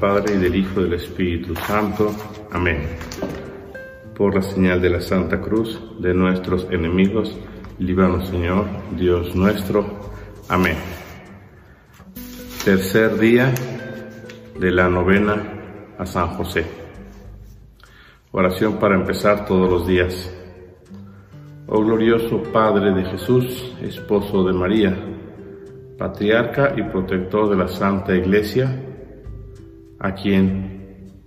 Padre y del Hijo del Espíritu Santo. Amén. Por la señal de la Santa Cruz de nuestros enemigos, líbranos Señor, Dios nuestro. Amén. Tercer día de la novena a San José. Oración para empezar todos los días. Oh glorioso Padre de Jesús, esposo de María, patriarca y protector de la Santa Iglesia, a quien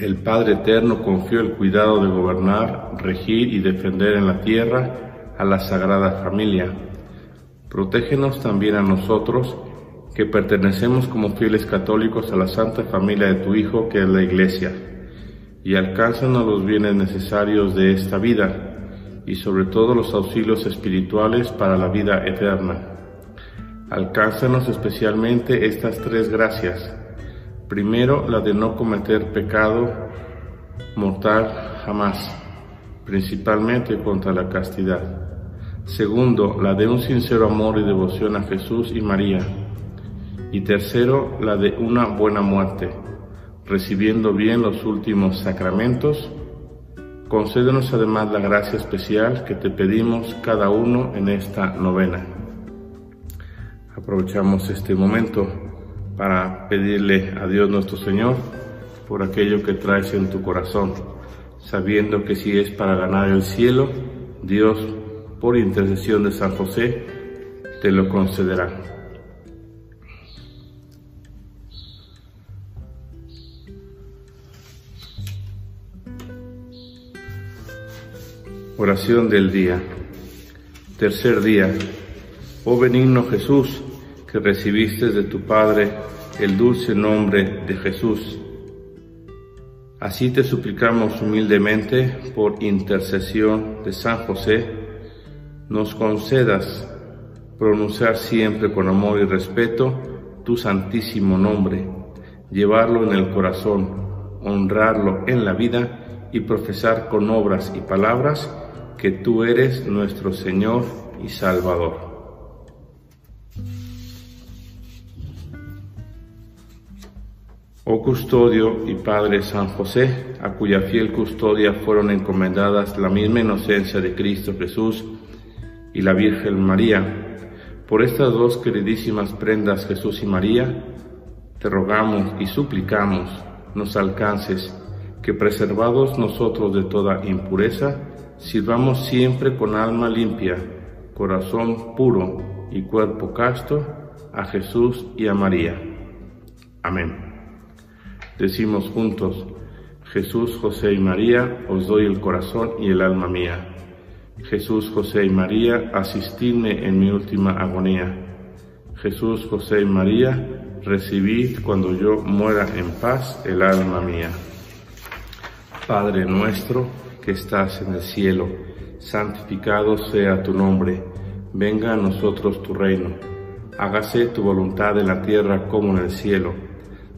el Padre Eterno confió el cuidado de gobernar, regir y defender en la tierra a la Sagrada Familia. Protégenos también a nosotros, que pertenecemos como fieles católicos a la Santa Familia de tu Hijo, que es la Iglesia, y alcánzanos los bienes necesarios de esta vida, y sobre todo los auxilios espirituales para la vida eterna Alcánzanos especialmente estas tres gracias. Primero, la de no cometer pecado mortal jamás, principalmente contra la castidad. Segundo, la de un sincero amor y devoción a Jesús y María. Y tercero, la de una buena muerte, recibiendo bien los últimos sacramentos. Concédenos además la gracia especial que te pedimos cada uno en esta novena. Aprovechamos este momento para pedirle a Dios nuestro Señor por aquello que traes en tu corazón, sabiendo que si es para ganar el cielo, Dios, por intercesión de San José, te lo concederá. Oración del día. Tercer día. Oh benigno Jesús, recibiste de tu Padre el dulce nombre de Jesús. Así te suplicamos humildemente, por intercesión de San José, nos concedas pronunciar siempre con amor y respeto tu santísimo nombre, llevarlo en el corazón, honrarlo en la vida y profesar con obras y palabras que tú eres nuestro Señor y Salvador. Oh custodio y Padre San José, a cuya fiel custodia fueron encomendadas la misma inocencia de Cristo Jesús y la Virgen María, por estas dos queridísimas prendas Jesús y María, te rogamos y suplicamos nos alcances que preservados nosotros de toda impureza, sirvamos siempre con alma limpia, corazón puro y cuerpo casto a Jesús y a María. Amén. Decimos juntos, Jesús, José y María, os doy el corazón y el alma mía. Jesús, José y María, asistidme en mi última agonía. Jesús, José y María, recibid cuando yo muera en paz el alma mía. Padre nuestro que estás en el cielo, santificado sea tu nombre, venga a nosotros tu reino, hágase tu voluntad en la tierra como en el cielo.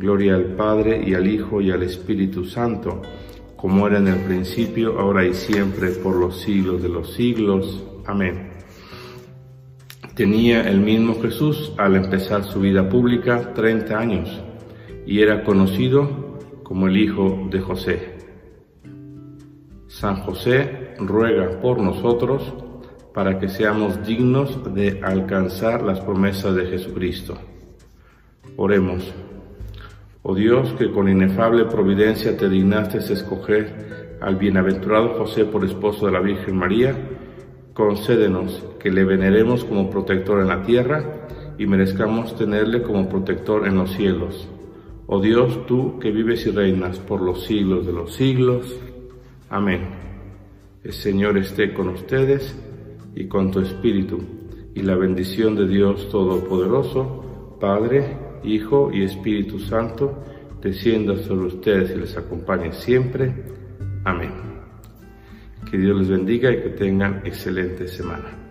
Gloria al Padre y al Hijo y al Espíritu Santo, como era en el principio, ahora y siempre, por los siglos de los siglos. Amén. Tenía el mismo Jesús al empezar su vida pública 30 años y era conocido como el Hijo de José. San José ruega por nosotros para que seamos dignos de alcanzar las promesas de Jesucristo. Oremos. Oh Dios, que con inefable providencia te dignaste escoger al bienaventurado José por esposo de la Virgen María, concédenos que le veneremos como protector en la tierra y merezcamos tenerle como protector en los cielos. Oh Dios, tú que vives y reinas por los siglos de los siglos. Amén. El Señor esté con ustedes y con tu espíritu, y la bendición de Dios Todopoderoso, Padre, Hijo y Espíritu Santo, descienda sobre ustedes y les acompañe siempre. Amén. Que Dios les bendiga y que tengan excelente semana.